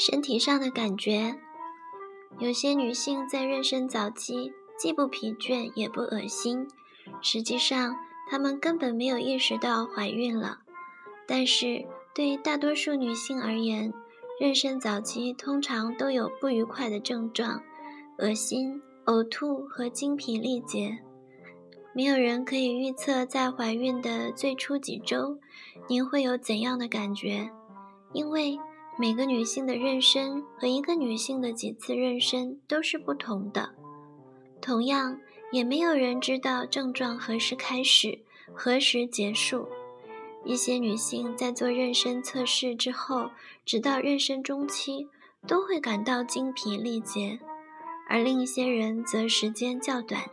身体上的感觉，有些女性在妊娠早期既不疲倦也不恶心，实际上她们根本没有意识到怀孕了。但是对于大多数女性而言，妊娠早期通常都有不愉快的症状，恶心、呕吐和精疲力竭。没有人可以预测在怀孕的最初几周，您会有怎样的感觉，因为。每个女性的妊娠和一个女性的几次妊娠都是不同的，同样也没有人知道症状何时开始，何时结束。一些女性在做妊娠测试之后，直到妊娠中期都会感到精疲力竭，而另一些人则时间较短。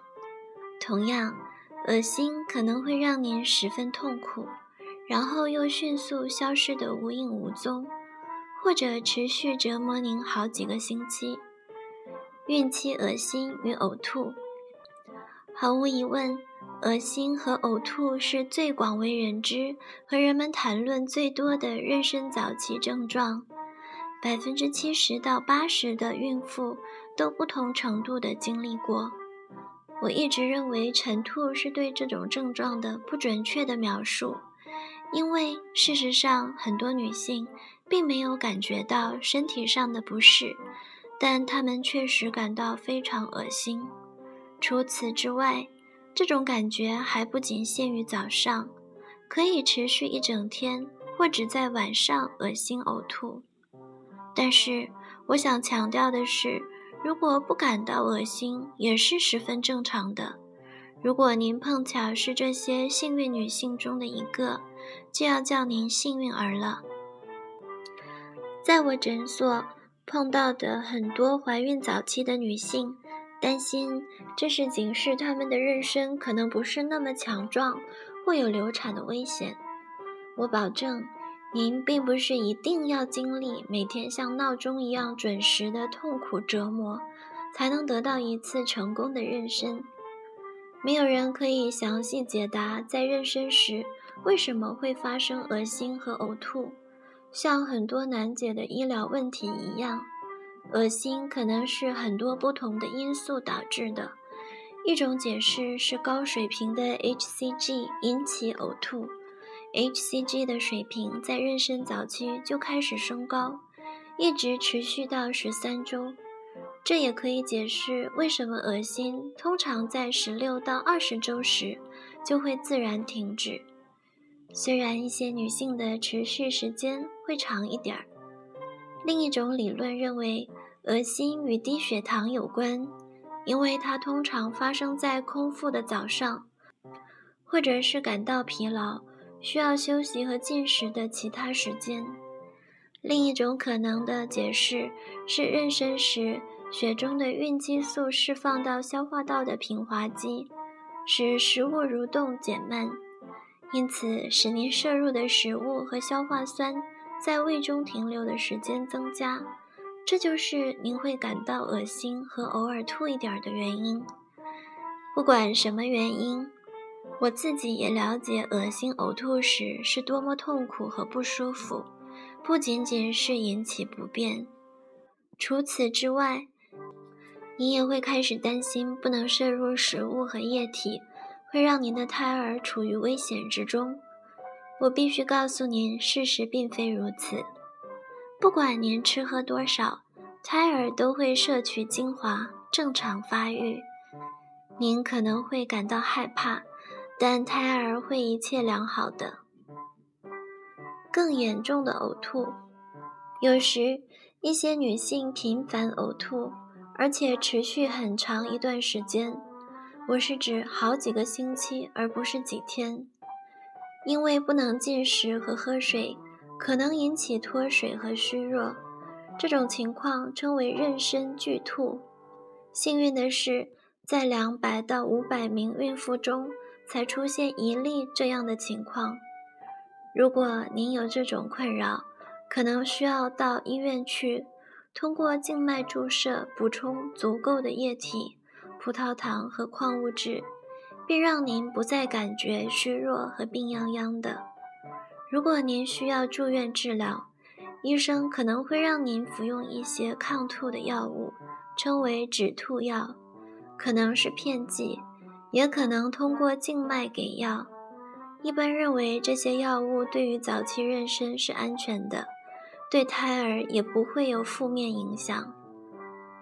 同样，恶心可能会让您十分痛苦，然后又迅速消失得无影无踪。或者持续折磨您好几个星期。孕期恶心与呕吐，毫无疑问，恶心和呕吐是最广为人知和人们谈论最多的妊娠早期症状。百分之七十到八十的孕妇都不同程度的经历过。我一直认为晨吐是对这种症状的不准确的描述。因为事实上，很多女性并没有感觉到身体上的不适，但她们确实感到非常恶心。除此之外，这种感觉还不仅限于早上，可以持续一整天，或只在晚上恶心呕吐。但是，我想强调的是，如果不感到恶心，也是十分正常的。如果您碰巧是这些幸运女性中的一个，就要叫您幸运儿了。在我诊所碰到的很多怀孕早期的女性，担心这是警示她们的妊娠可能不是那么强壮，会有流产的危险。我保证，您并不是一定要经历每天像闹钟一样准时的痛苦折磨，才能得到一次成功的妊娠。没有人可以详细解答在妊娠时为什么会发生恶心和呕吐。像很多难解的医疗问题一样，恶心可能是很多不同的因素导致的。一种解释是高水平的 hCG 引起呕吐。hCG 的水平在妊娠早期就开始升高，一直持续到十三周。这也可以解释为什么恶心通常在十六到二十周时就会自然停止，虽然一些女性的持续时间会长一点儿。另一种理论认为，恶心与低血糖有关，因为它通常发生在空腹的早上，或者是感到疲劳、需要休息和进食的其他时间。另一种可能的解释是妊娠时。血中的孕激素释放到消化道的平滑肌，使食物蠕动减慢，因此使您摄入的食物和消化酸在胃中停留的时间增加。这就是您会感到恶心和偶尔吐一点的原因。不管什么原因，我自己也了解恶心呕吐时是多么痛苦和不舒服，不仅仅是引起不便。除此之外，你也会开始担心不能摄入食物和液体，会让您的胎儿处于危险之中。我必须告诉您，事实并非如此。不管您吃喝多少，胎儿都会摄取精华，正常发育。您可能会感到害怕，但胎儿会一切良好的。更严重的呕吐，有时一些女性频繁呕吐。而且持续很长一段时间，我是指好几个星期，而不是几天。因为不能进食和喝水，可能引起脱水和虚弱。这种情况称为妊娠剧吐。幸运的是，在两百到五百名孕妇中才出现一例这样的情况。如果您有这种困扰，可能需要到医院去。通过静脉注射补充足够的液体、葡萄糖和矿物质，并让您不再感觉虚弱和病殃殃的。如果您需要住院治疗，医生可能会让您服用一些抗吐的药物，称为止吐药，可能是片剂，也可能通过静脉给药。一般认为这些药物对于早期妊娠是安全的，对胎儿也不会有负面影响。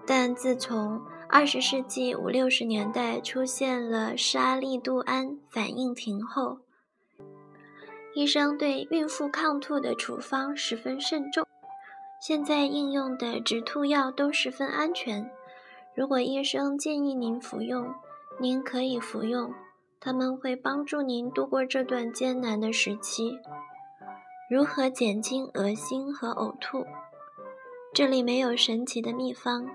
但自从二十世纪五六十年代出现了沙利度胺反应停后，医生对孕妇抗吐的处方十分慎重。现在应用的止吐药都十分安全。如果医生建议您服用，您可以服用。他们会帮助您度过这段艰难的时期。如何减轻恶心和呕吐？这里没有神奇的秘方，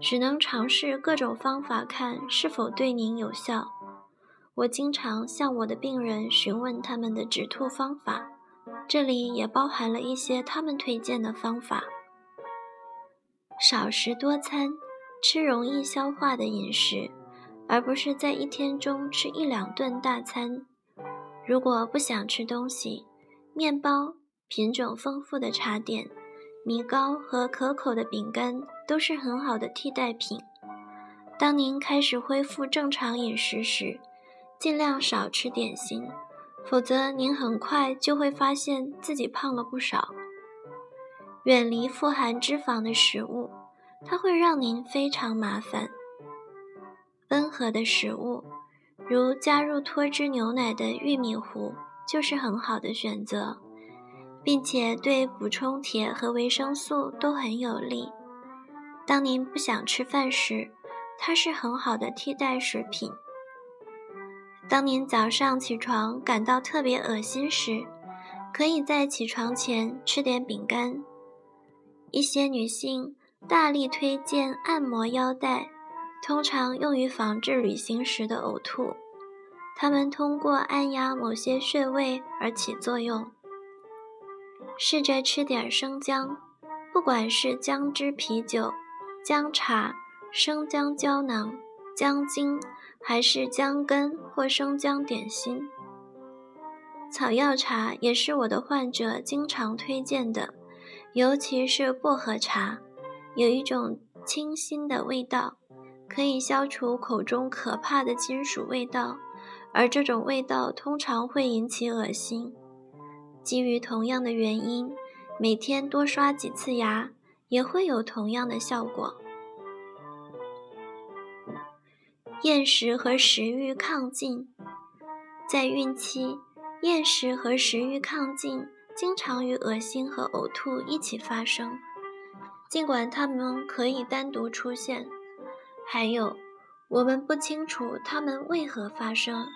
只能尝试各种方法，看是否对您有效。我经常向我的病人询问他们的止吐方法，这里也包含了一些他们推荐的方法：少食多餐，吃容易消化的饮食。而不是在一天中吃一两顿大餐。如果不想吃东西，面包、品种丰富的茶点、米糕和可口的饼干都是很好的替代品。当您开始恢复正常饮食时，尽量少吃点心，否则您很快就会发现自己胖了不少。远离富含脂肪的食物，它会让您非常麻烦。温和的食物，如加入脱脂牛奶的玉米糊，就是很好的选择，并且对补充铁和维生素都很有利。当您不想吃饭时，它是很好的替代食品。当您早上起床感到特别恶心时，可以在起床前吃点饼干。一些女性大力推荐按摩腰带。通常用于防治旅行时的呕吐，它们通过按压某些穴位而起作用。试着吃点生姜，不管是姜汁啤酒、姜茶、生姜胶囊、姜精，还是姜根或生姜点心。草药茶也是我的患者经常推荐的，尤其是薄荷茶，有一种清新的味道。可以消除口中可怕的金属味道，而这种味道通常会引起恶心。基于同样的原因，每天多刷几次牙也会有同样的效果。厌食和食欲亢进，在孕期，厌食和食欲亢进经常与恶心和呕吐一起发生，尽管它们可以单独出现。还有，我们不清楚它们为何发生，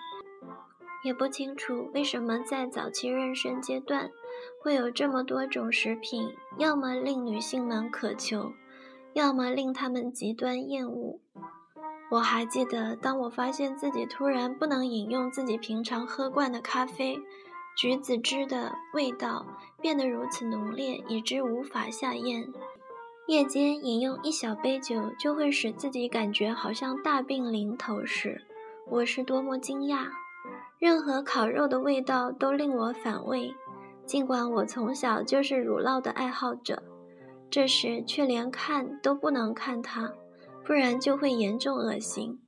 也不清楚为什么在早期妊娠阶段会有这么多种食品，要么令女性们渴求，要么令她们极端厌恶。我还记得，当我发现自己突然不能饮用自己平常喝惯的咖啡，橘子汁的味道变得如此浓烈，以致无法下咽。夜间饮用一小杯酒就会使自己感觉好像大病临头时，我是多么惊讶！任何烤肉的味道都令我反胃，尽管我从小就是乳酪的爱好者，这时却连看都不能看它，不然就会严重恶心。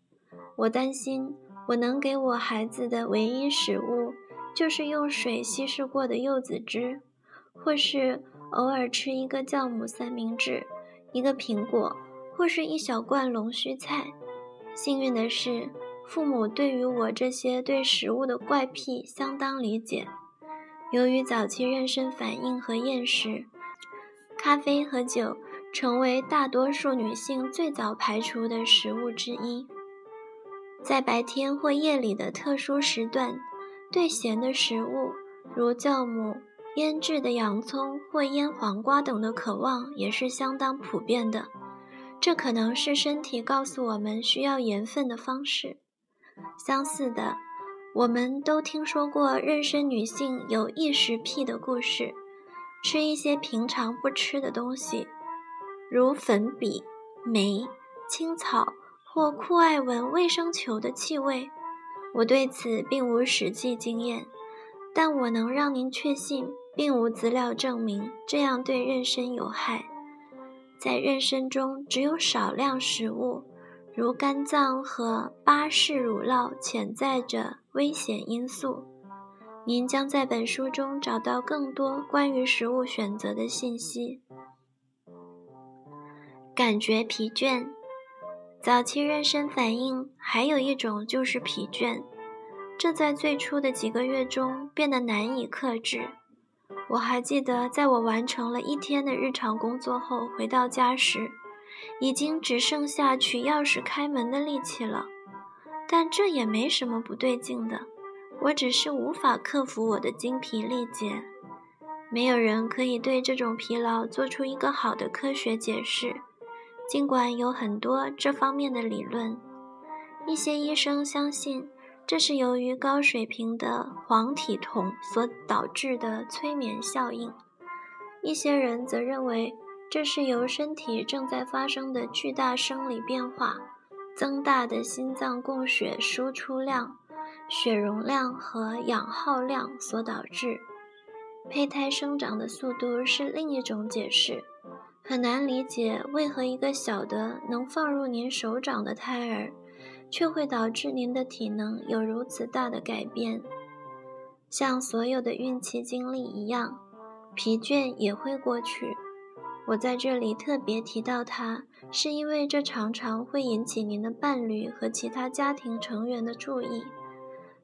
我担心我能给我孩子的唯一食物就是用水稀释过的柚子汁，或是。偶尔吃一个酵母三明治，一个苹果，或是一小罐龙须菜。幸运的是，父母对于我这些对食物的怪癖相当理解。由于早期妊娠反应和厌食，咖啡和酒成为大多数女性最早排除的食物之一。在白天或夜里的特殊时段，对咸的食物，如酵母。腌制的洋葱或腌黄瓜等的渴望也是相当普遍的，这可能是身体告诉我们需要盐分的方式。相似的，我们都听说过妊娠女性有异食癖的故事，吃一些平常不吃的东西，如粉笔、煤、青草或酷爱闻卫生球的气味。我对此并无实际经验，但我能让您确信。并无资料证明这样对妊娠有害。在妊娠中，只有少量食物，如肝脏和巴氏乳酪，潜在着危险因素。您将在本书中找到更多关于食物选择的信息。感觉疲倦，早期妊娠反应还有一种就是疲倦，这在最初的几个月中变得难以克制。我还记得，在我完成了一天的日常工作后回到家时，已经只剩下取钥匙开门的力气了。但这也没什么不对劲的。我只是无法克服我的精疲力竭，没有人可以对这种疲劳做出一个好的科学解释，尽管有很多这方面的理论。一些医生相信这是由于高水平的黄体酮所导致的催眠效应，一些人则认为这是由身体正在发生的巨大生理变化、增大的心脏供血输出量。血容量和氧耗量所导致，胚胎生长的速度是另一种解释。很难理解为何一个小的能放入您手掌的胎儿，却会导致您的体能有如此大的改变。像所有的孕期经历一样，疲倦也会过去。我在这里特别提到它，是因为这常常会引起您的伴侣和其他家庭成员的注意。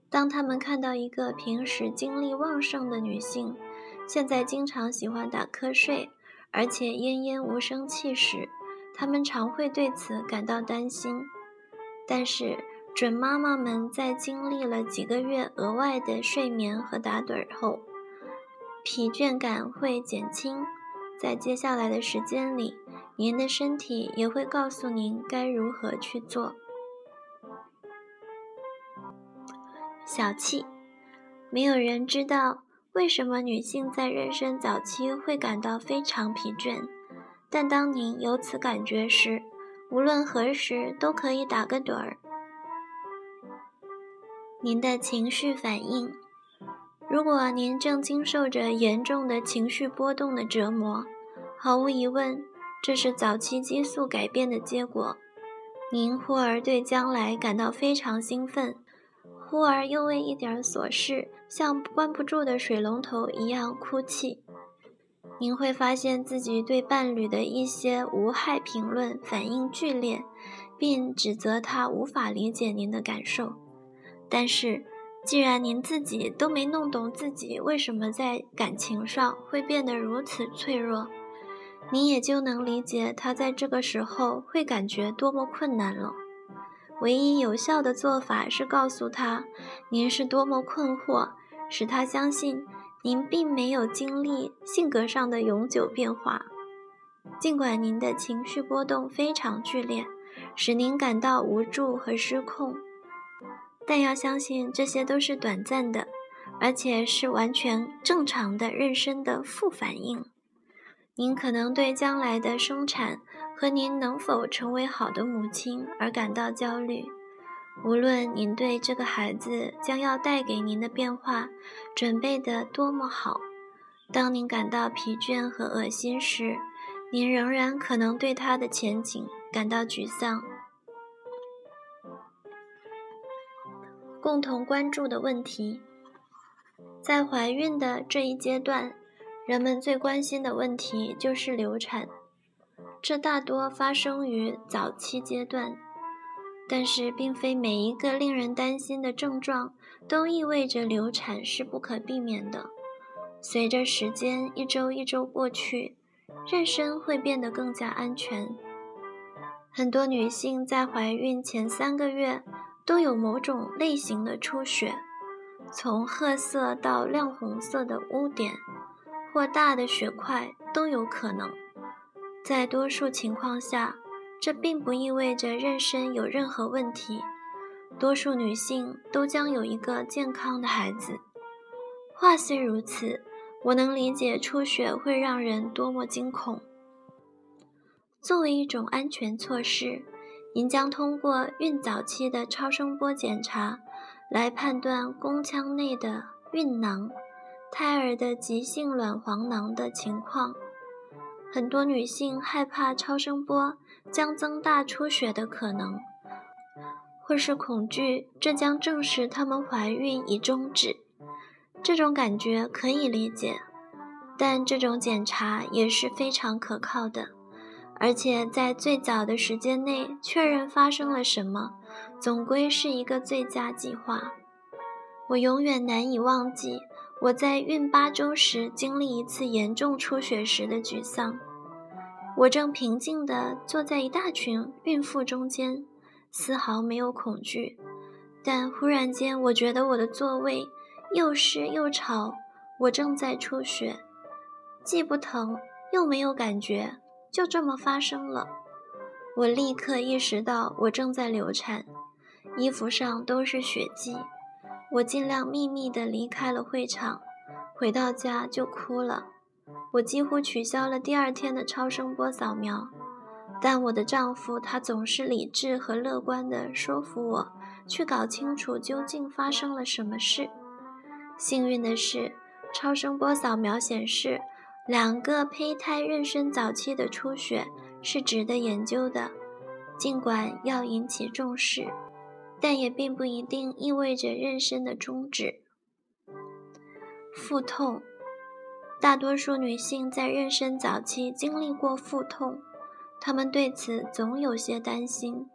当他们看到一个平时精力旺盛的女性，现在经常喜欢打瞌睡，而且奄奄无声气时，他们常会对此感到担心。但是，准妈妈们在经历了几个月额外的睡眠和打盹后，疲倦感会减轻。在接下来的时间里，您的身体也会告诉您该如何去做。小气，没有人知道为什么女性在妊娠早期会感到非常疲倦。但当您有此感觉时，无论何时都可以打个盹儿。您的情绪反应，如果您正经受着严重的情绪波动的折磨，毫无疑问，这是早期激素改变的结果。您忽而对将来感到非常兴奋。忽而又为一点琐事，像关不住的水龙头一样哭泣。您会发现自己对伴侣的一些无害评论反应剧烈，并指责他无法理解您的感受。但是，既然您自己都没弄懂自己为什么在感情上会变得如此脆弱，您也就能理解他在这个时候会感觉多么困难了。唯一有效的做法是告诉他您是多么困惑，使他相信您并没有经历性格上的永久变化。尽管您的情绪波动非常剧烈，使您感到无助和失控，但要相信这些都是短暂的，而且是完全正常的妊娠的副反应。您可能对将来的生产。和您能否成为好的母亲而感到焦虑，无论您对这个孩子将要带给您的变化准备得多么好，当您感到疲倦和恶心时，您仍然可能对他的前景感到沮丧。共同关注的问题，在怀孕的这一阶段，人们最关心的问题就是流产。这大多发生于早期阶段，但是并非每一个令人担心的症状都意味着流产是不可避免的。随着时间一周一周过去，妊娠会变得更加安全。很多女性在怀孕前三个月都有某种类型的出血，从褐色到亮红色的污点或大的血块都有可能。在多数情况下，这并不意味着妊娠有任何问题。多数女性都将有一个健康的孩子。话虽如此，我能理解出血会让人多么惊恐。作为一种安全措施，您将通过孕早期的超声波检查来判断宫腔内的孕囊、胎儿的急性卵黄囊的情况。很多女性害怕超声波将增大出血的可能，或是恐惧这将证实她们怀孕已终止。这种感觉可以理解，但这种检查也是非常可靠的，而且在最早的时间内确认发生了什么，总归是一个最佳计划。我永远难以忘记。我在孕八周时经历一次严重出血时的沮丧。我正平静地坐在一大群孕妇中间，丝毫没有恐惧。但忽然间，我觉得我的座位又湿又吵。我正在出血，既不疼又没有感觉，就这么发生了。我立刻意识到我正在流产，衣服上都是血迹。我尽量秘密地离开了会场，回到家就哭了。我几乎取消了第二天的超声波扫描，但我的丈夫他总是理智和乐观地说服我去搞清楚究竟发生了什么事。幸运的是，超声波扫描显示两个胚胎妊娠早期的出血是值得研究的，尽管要引起重视。但也并不一定意味着妊娠的终止。腹痛，大多数女性在妊娠早期经历过腹痛，她们对此总有些担心。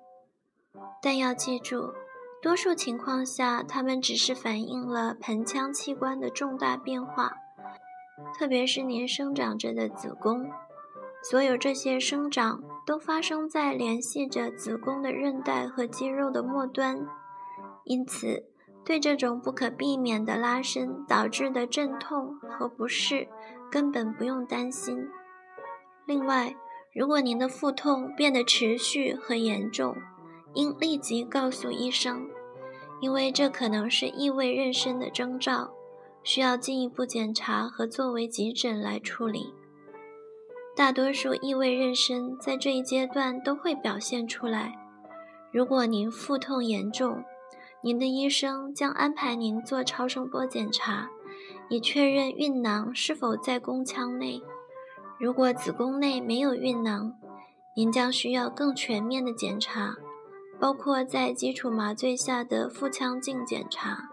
但要记住，多数情况下，它们只是反映了盆腔器官的重大变化，特别是您生长着的子宫。所有这些生长都发生在联系着子宫的韧带和肌肉的末端，因此对这种不可避免的拉伸导致的阵痛和不适根本不用担心。另外，如果您的腹痛变得持续和严重，应立即告诉医生，因为这可能是异位妊娠的征兆，需要进一步检查和作为急诊来处理。大多数异位妊娠在这一阶段都会表现出来。如果您腹痛严重，您的医生将安排您做超声波检查，以确认孕囊是否在宫腔内。如果子宫内没有孕囊，您将需要更全面的检查，包括在基础麻醉下的腹腔镜检查。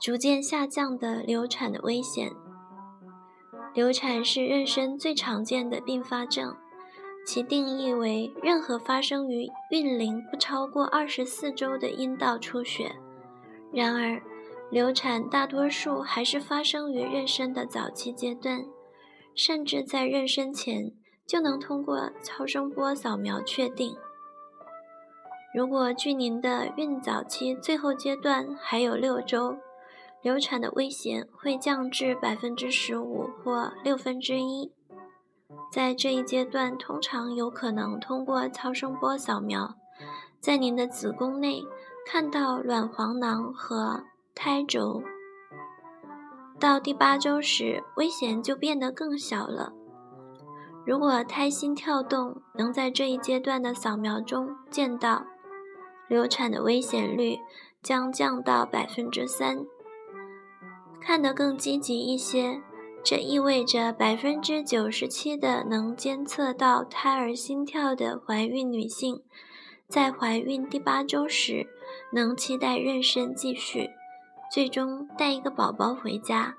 逐渐下降的流产的危险。流产是妊娠最常见的并发症，其定义为任何发生于孕龄不超过二十四周的阴道出血。然而，流产大多数还是发生于妊娠的早期阶段，甚至在妊娠前就能通过超声波扫描确定。如果距您的孕早期最后阶段还有六周，流产的危险会降至百分之十五或六分之一。在这一阶段，通常有可能通过超声波扫描，在您的子宫内看到卵黄囊和胎轴。到第八周时，危险就变得更小了。如果胎心跳动能在这一阶段的扫描中见到，流产的危险率将降到百分之三。看得更积极一些，这意味着百分之九十七的能监测到胎儿心跳的怀孕女性，在怀孕第八周时能期待妊娠继续，最终带一个宝宝回家。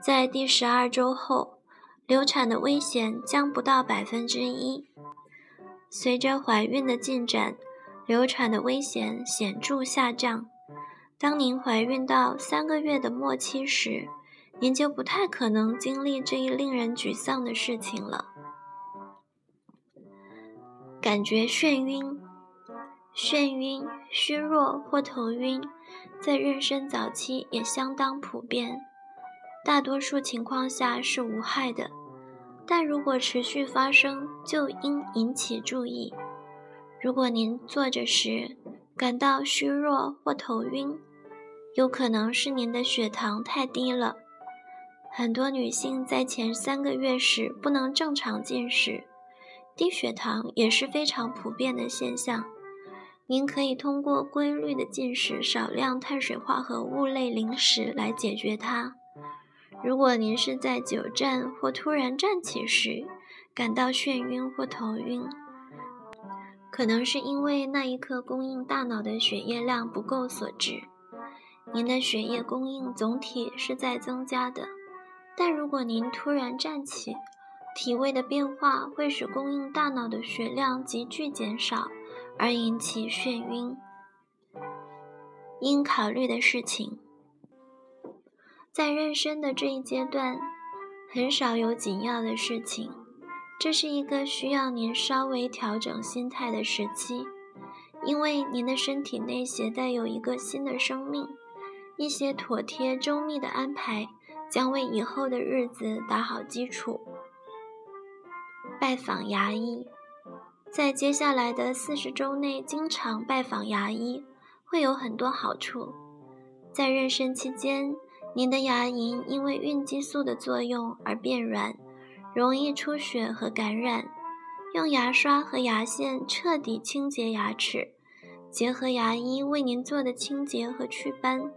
在第十二周后，流产的危险将不到百分之一。随着怀孕的进展，流产的危险显著下降。当您怀孕到三个月的末期时，您就不太可能经历这一令人沮丧的事情了。感觉眩晕、眩晕、虚弱或头晕，在妊娠早期也相当普遍，大多数情况下是无害的，但如果持续发生，就应引起注意。如果您坐着时感到虚弱或头晕，有可能是您的血糖太低了。很多女性在前三个月时不能正常进食，低血糖也是非常普遍的现象。您可以通过规律的进食少量碳水化合物类零食来解决它。如果您是在久站或突然站起时感到眩晕或头晕，可能是因为那一刻供应大脑的血液量不够所致。您的血液供应总体是在增加的，但如果您突然站起，体位的变化会使供应大脑的血量急剧减少。而引起眩晕。应考虑的事情，在妊娠的这一阶段，很少有紧要的事情。这是一个需要您稍微调整心态的时期，因为您的身体内携带有一个新的生命。一些妥帖周密的安排将为以后的日子打好基础。拜访牙医。在接下来的四十周内，经常拜访牙医会有很多好处。在妊娠期间，您的牙龈因为孕激素的作用而变软，容易出血和感染。用牙刷和牙线彻底清洁牙齿，结合牙医为您做的清洁和祛斑，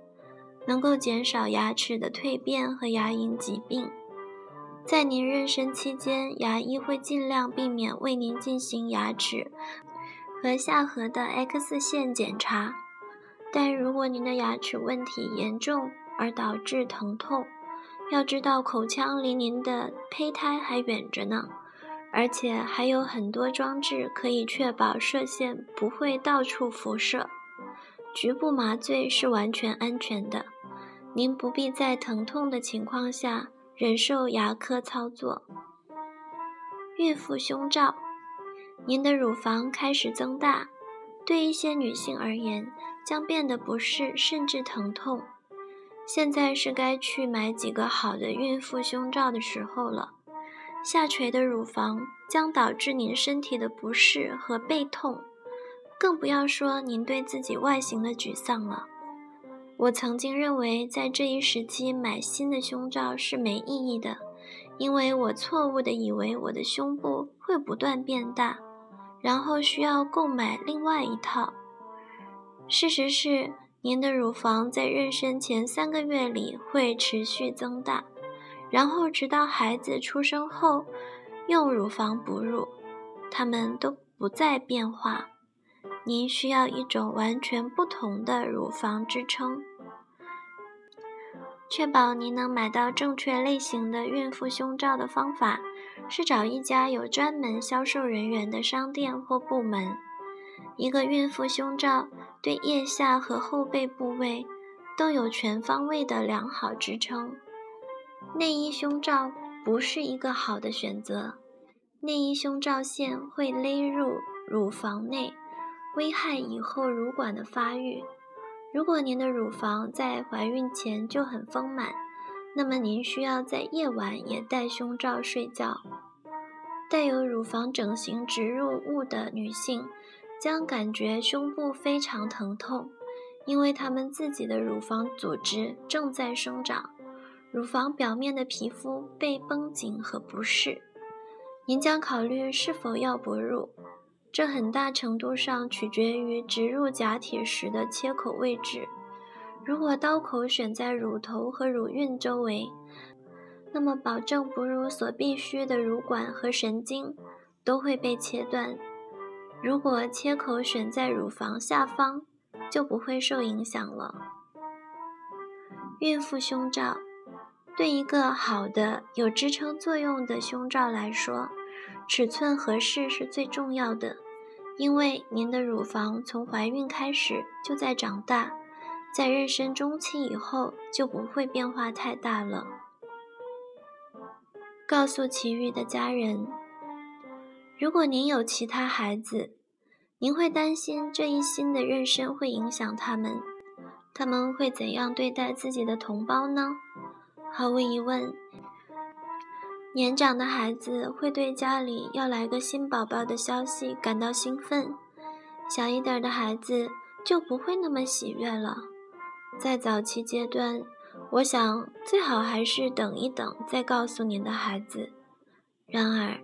能够减少牙齿的蜕变和牙龈疾病。在您妊娠期间，牙医会尽量避免为您进行牙齿和下颌的 X 线检查。但如果您的牙齿问题严重而导致疼痛，要知道口腔离您的胚胎还远着呢，而且还有很多装置可以确保射线不会到处辐射。局部麻醉是完全安全的，您不必在疼痛的情况下。忍受牙科操作。孕妇胸罩，您的乳房开始增大，对一些女性而言将变得不适甚至疼痛。现在是该去买几个好的孕妇胸罩的时候了。下垂的乳房将导致您身体的不适和背痛，更不要说您对自己外形的沮丧了。我曾经认为，在这一时期买新的胸罩是没意义的，因为我错误地以为我的胸部会不断变大，然后需要购买另外一套。事实是，您的乳房在妊娠前三个月里会持续增大，然后直到孩子出生后，用乳房哺乳，它们都不再变化。您需要一种完全不同的乳房支撑。确保您能买到正确类型的孕妇胸罩的方法，是找一家有专门销售人员的商店或部门。一个孕妇胸罩对腋下和后背部位都有全方位的良好支撑。内衣胸罩不是一个好的选择，内衣胸罩线会勒入乳房内，危害以后乳管的发育。如果您的乳房在怀孕前就很丰满，那么您需要在夜晚也戴胸罩睡觉。带有乳房整形植入物的女性将感觉胸部非常疼痛，因为她们自己的乳房组织正在生长，乳房表面的皮肤被绷紧和不适。您将考虑是否要哺乳。这很大程度上取决于植入假体时的切口位置。如果刀口选在乳头和乳晕周围，那么保证哺乳所必需的乳管和神经都会被切断。如果切口选在乳房下方，就不会受影响了。孕妇胸罩对一个好的、有支撑作用的胸罩来说。尺寸合适是最重要的，因为您的乳房从怀孕开始就在长大，在妊娠中期以后就不会变化太大了。告诉其余的家人，如果您有其他孩子，您会担心这一新的妊娠会影响他们，他们会怎样对待自己的同胞呢？毫无疑问。年长的孩子会对家里要来个新宝宝的消息感到兴奋，小一点的孩子就不会那么喜悦了。在早期阶段，我想最好还是等一等再告诉您的孩子。然而，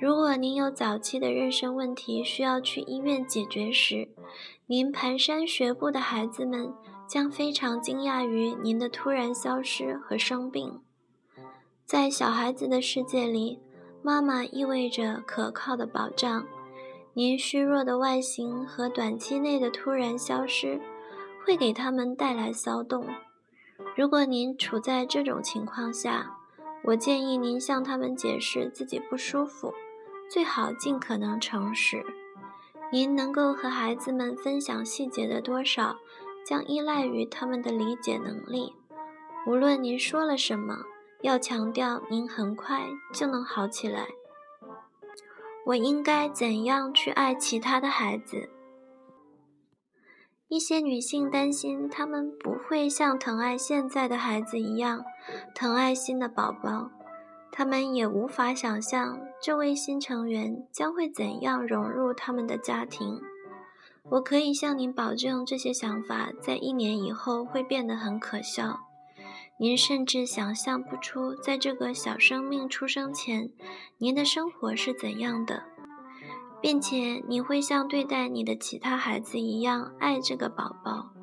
如果您有早期的妊娠问题需要去医院解决时，您蹒跚学步的孩子们将非常惊讶于您的突然消失和生病。在小孩子的世界里，妈妈意味着可靠的保障。您虚弱的外形和短期内的突然消失，会给他们带来骚动。如果您处在这种情况下，我建议您向他们解释自己不舒服，最好尽可能诚实。您能够和孩子们分享细节的多少，将依赖于他们的理解能力。无论您说了什么，要强调您很快就能好起来。我应该怎样去爱其他的孩子？一些女性担心，她们不会像疼爱现在的孩子一样疼爱新的宝宝。她们也无法想象这位新成员将会怎样融入他们的家庭。我可以向您保证，这些想法在一年以后会变得很可笑。您甚至想象不出，在这个小生命出生前，您的生活是怎样的，并且你会像对待你的其他孩子一样爱这个宝宝。